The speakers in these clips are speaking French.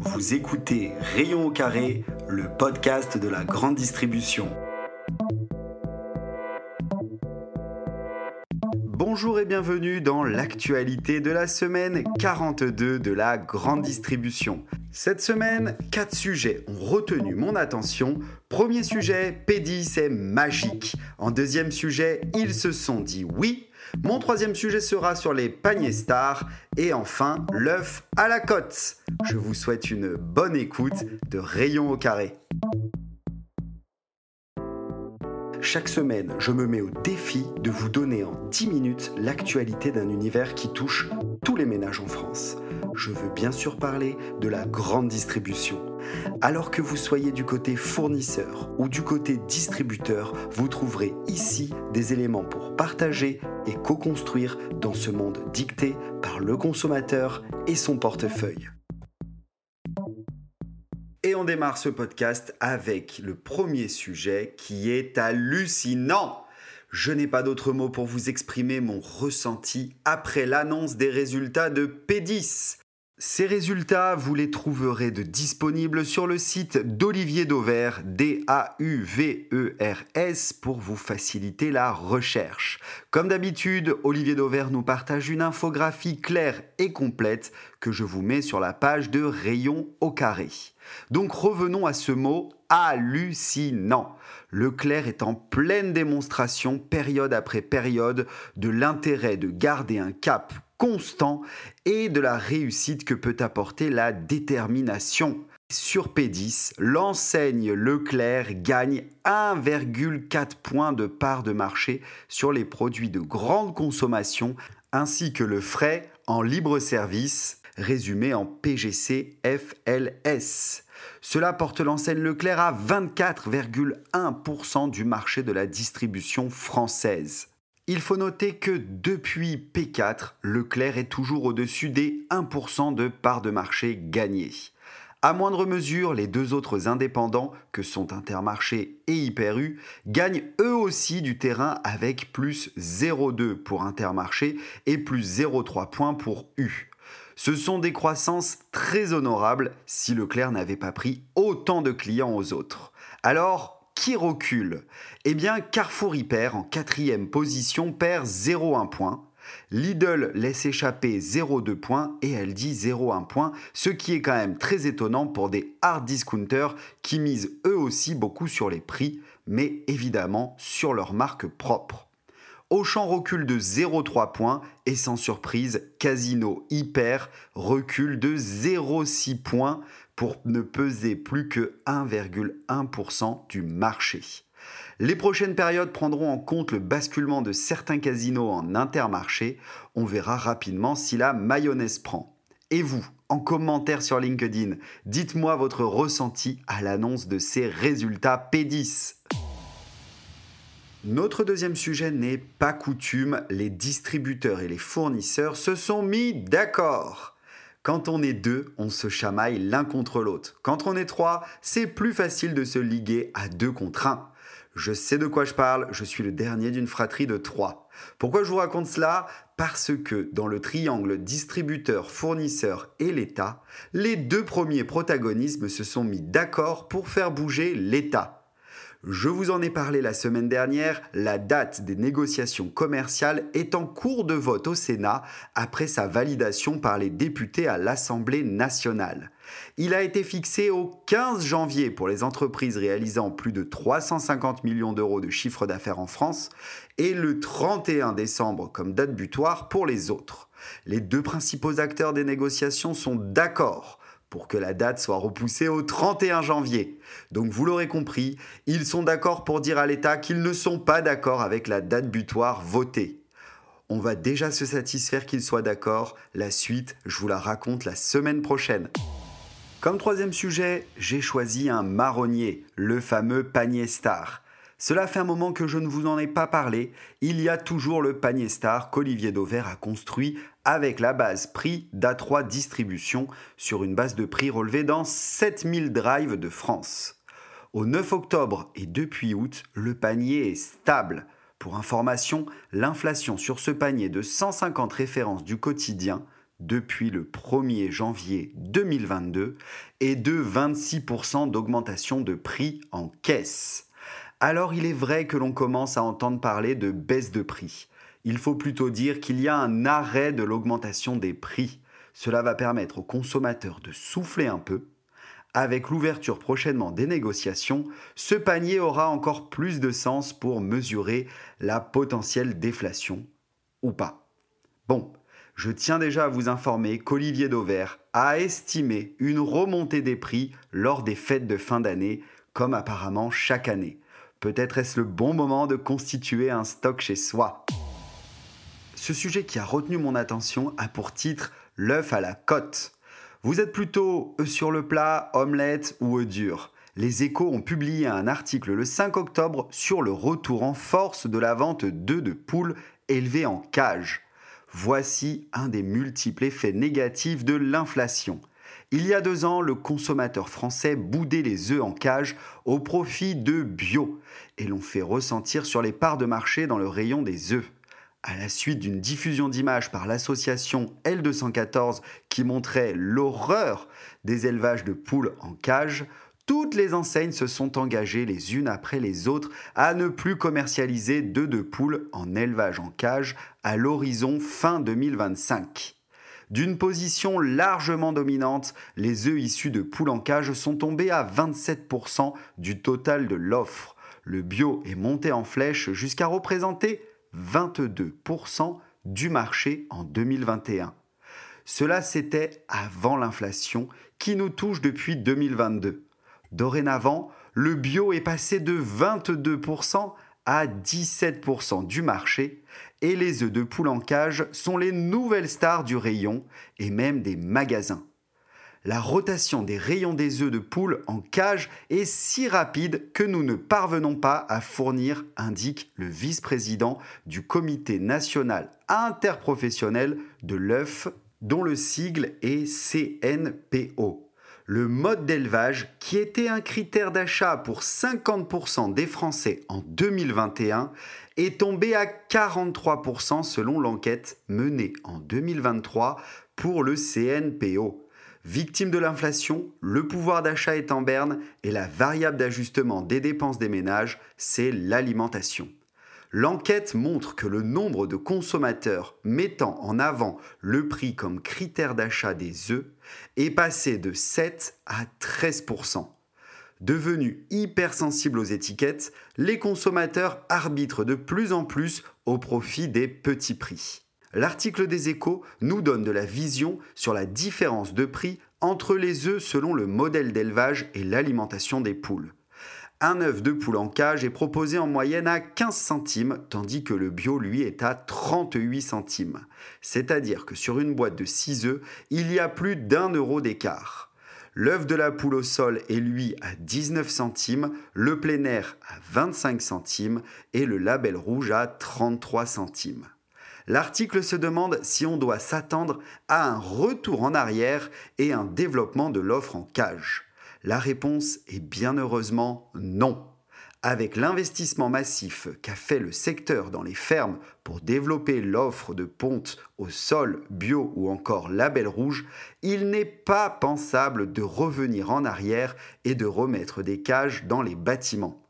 Vous écoutez Rayon au carré, le podcast de la grande distribution. Bonjour et bienvenue dans l'actualité de la semaine 42 de la grande distribution. Cette semaine, quatre sujets ont retenu mon attention. Premier sujet, Pédis est magique. En deuxième sujet, ils se sont dit oui. Mon troisième sujet sera sur les paniers stars. Et enfin, l'œuf à la cote. Je vous souhaite une bonne écoute de Rayon au carré. Chaque semaine, je me mets au défi de vous donner en 10 minutes l'actualité d'un univers qui touche tous les ménages en France. Je veux bien sûr parler de la grande distribution. Alors que vous soyez du côté fournisseur ou du côté distributeur, vous trouverez ici des éléments pour partager et co-construire dans ce monde dicté par le consommateur et son portefeuille. Et on démarre ce podcast avec le premier sujet qui est hallucinant. Je n'ai pas d'autre mot pour vous exprimer mon ressenti après l'annonce des résultats de P10. Ces résultats, vous les trouverez de disponibles sur le site d'Olivier Dauvert, D-A-U-V-E-R-S, pour vous faciliter la recherche. Comme d'habitude, Olivier Dauvert nous partage une infographie claire et complète que je vous mets sur la page de Rayon au carré. Donc revenons à ce mot hallucinant. Leclerc est en pleine démonstration, période après période, de l'intérêt de garder un cap constant et de la réussite que peut apporter la détermination. Sur P10, l'enseigne Leclerc gagne 1,4 points de part de marché sur les produits de grande consommation ainsi que le frais en libre service, résumé en PGC FLS. Cela porte l'enseigne Leclerc à 24,1% du marché de la distribution française. Il faut noter que depuis P4, Leclerc est toujours au-dessus des 1% de parts de marché gagnées. À moindre mesure, les deux autres indépendants, que sont Intermarché et Hyper U, gagnent eux aussi du terrain avec plus 0,2 pour Intermarché et plus 0,3 points pour U. Ce sont des croissances très honorables si Leclerc n'avait pas pris autant de clients aux autres. Alors, qui recule Eh bien, Carrefour Hyper, en quatrième position, perd 0,1 point. Lidl laisse échapper 0,2 points et elle dit 0,1 point, ce qui est quand même très étonnant pour des hard discounters qui misent eux aussi beaucoup sur les prix, mais évidemment sur leur marque propre. Auchan recule de 0,3 points et sans surprise, Casino Hyper recule de 0,6 points pour ne peser plus que 1,1% du marché. Les prochaines périodes prendront en compte le basculement de certains casinos en intermarché. On verra rapidement si la mayonnaise prend. Et vous, en commentaire sur LinkedIn, dites-moi votre ressenti à l'annonce de ces résultats P10. Notre deuxième sujet n'est pas coutume, les distributeurs et les fournisseurs se sont mis d'accord. Quand on est deux, on se chamaille l'un contre l'autre. Quand on est trois, c'est plus facile de se liguer à deux contre un. Je sais de quoi je parle, je suis le dernier d'une fratrie de trois. Pourquoi je vous raconte cela? Parce que dans le triangle distributeur, fournisseur et l'État, les deux premiers protagonismes se sont mis d'accord pour faire bouger l'État. Je vous en ai parlé la semaine dernière, la date des négociations commerciales est en cours de vote au Sénat après sa validation par les députés à l'Assemblée nationale. Il a été fixé au 15 janvier pour les entreprises réalisant plus de 350 millions d'euros de chiffre d'affaires en France et le 31 décembre comme date butoir pour les autres. Les deux principaux acteurs des négociations sont d'accord pour que la date soit repoussée au 31 janvier. Donc vous l'aurez compris, ils sont d'accord pour dire à l'État qu'ils ne sont pas d'accord avec la date butoir votée. On va déjà se satisfaire qu'ils soient d'accord, la suite, je vous la raconte la semaine prochaine. Comme troisième sujet, j'ai choisi un marronnier, le fameux panier star. Cela fait un moment que je ne vous en ai pas parlé. Il y a toujours le panier star qu'Olivier Dauvert a construit avec la base prix d'A3 Distribution sur une base de prix relevée dans 7000 drives de France. Au 9 octobre et depuis août, le panier est stable. Pour information, l'inflation sur ce panier de 150 références du quotidien depuis le 1er janvier 2022 et de 26% d'augmentation de prix en caisse. Alors il est vrai que l'on commence à entendre parler de baisse de prix. Il faut plutôt dire qu'il y a un arrêt de l'augmentation des prix. Cela va permettre aux consommateurs de souffler un peu. Avec l'ouverture prochainement des négociations, ce panier aura encore plus de sens pour mesurer la potentielle déflation ou pas. Bon, je tiens déjà à vous informer qu'Olivier Dauvert a estimé une remontée des prix lors des fêtes de fin d'année, comme apparemment chaque année. Peut-être est-ce le bon moment de constituer un stock chez soi. Ce sujet qui a retenu mon attention a pour titre l'œuf à la côte. Vous êtes plutôt œuf sur le plat, omelette ou œuf dur Les échos ont publié un article le 5 octobre sur le retour en force de la vente d'œufs de poules élevés en cage. Voici un des multiples effets négatifs de l'inflation. Il y a deux ans, le consommateur français boudait les œufs en cage au profit de bio et l'on fait ressentir sur les parts de marché dans le rayon des œufs à la suite d'une diffusion d'images par l'association L214 qui montrait l'horreur des élevages de poules en cage, toutes les enseignes se sont engagées les unes après les autres à ne plus commercialiser d'œufs de poules en élevage en cage à l'horizon fin 2025. D'une position largement dominante, les œufs issus de poules en cage sont tombés à 27% du total de l'offre. Le bio est monté en flèche jusqu'à représenter 22% du marché en 2021. Cela c'était avant l'inflation qui nous touche depuis 2022. Dorénavant, le bio est passé de 22% à 17% du marché et les œufs de poule en cage sont les nouvelles stars du rayon et même des magasins la rotation des rayons des œufs de poule en cage est si rapide que nous ne parvenons pas à fournir, indique le vice-président du Comité national interprofessionnel de l'œuf, dont le sigle est CNPO. Le mode d'élevage, qui était un critère d'achat pour 50% des Français en 2021, est tombé à 43% selon l'enquête menée en 2023 pour le CNPO. Victime de l'inflation, le pouvoir d'achat est en berne et la variable d'ajustement des dépenses des ménages, c'est l'alimentation. L'enquête montre que le nombre de consommateurs mettant en avant le prix comme critère d'achat des œufs est passé de 7 à 13 Devenus hypersensibles aux étiquettes, les consommateurs arbitrent de plus en plus au profit des petits prix l'article des échos nous donne de la vision sur la différence de prix entre les œufs selon le modèle d'élevage et l'alimentation des poules. Un œuf de poule en cage est proposé en moyenne à 15 centimes, tandis que le bio, lui, est à 38 centimes. C'est-à-dire que sur une boîte de 6 œufs, il y a plus d'un euro d'écart. L'œuf de la poule au sol est lui à 19 centimes, le plein air à 25 centimes et le label rouge à 33 centimes. L'article se demande si on doit s'attendre à un retour en arrière et un développement de l'offre en cage. La réponse est bien heureusement non. Avec l'investissement massif qu'a fait le secteur dans les fermes pour développer l'offre de pontes au sol bio ou encore label rouge, il n'est pas pensable de revenir en arrière et de remettre des cages dans les bâtiments.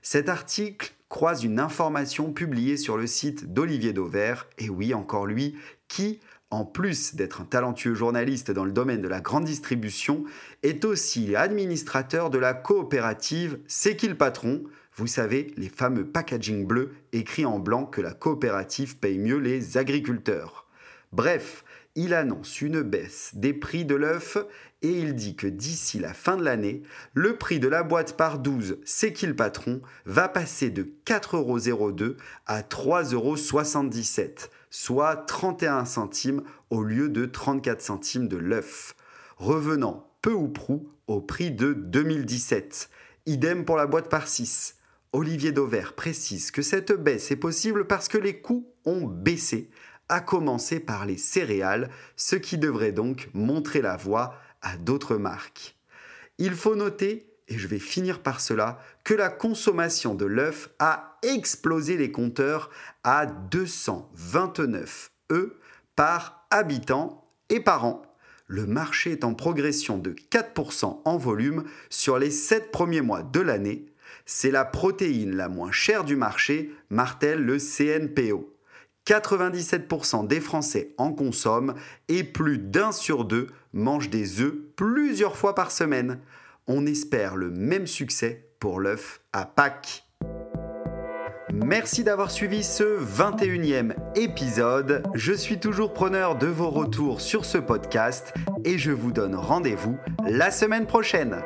Cet article croise une information publiée sur le site d'Olivier Dauvert, et oui, encore lui, qui, en plus d'être un talentueux journaliste dans le domaine de la grande distribution, est aussi administrateur de la coopérative C'est qui le patron? Vous savez, les fameux packaging bleus écrits en blanc que la coopérative paye mieux les agriculteurs. Bref, il annonce une baisse des prix de l'œuf et il dit que d'ici la fin de l'année, le prix de la boîte par 12 C'est qui le patron va passer de 4,02€ à 3,77€, soit 31 centimes au lieu de 34 centimes de l'œuf, revenant peu ou prou au prix de 2017. Idem pour la boîte par 6. Olivier Dauvert précise que cette baisse est possible parce que les coûts ont baissé à commencer par les céréales, ce qui devrait donc montrer la voie à d'autres marques. Il faut noter, et je vais finir par cela, que la consommation de l'œuf a explosé les compteurs à 229 œufs par habitant et par an. Le marché est en progression de 4% en volume sur les 7 premiers mois de l'année. C'est la protéine la moins chère du marché, martèle le CNPO. 97% des Français en consomment et plus d'un sur deux mange des œufs plusieurs fois par semaine. On espère le même succès pour l'œuf à Pâques. Merci d'avoir suivi ce 21e épisode. Je suis toujours preneur de vos retours sur ce podcast et je vous donne rendez-vous la semaine prochaine.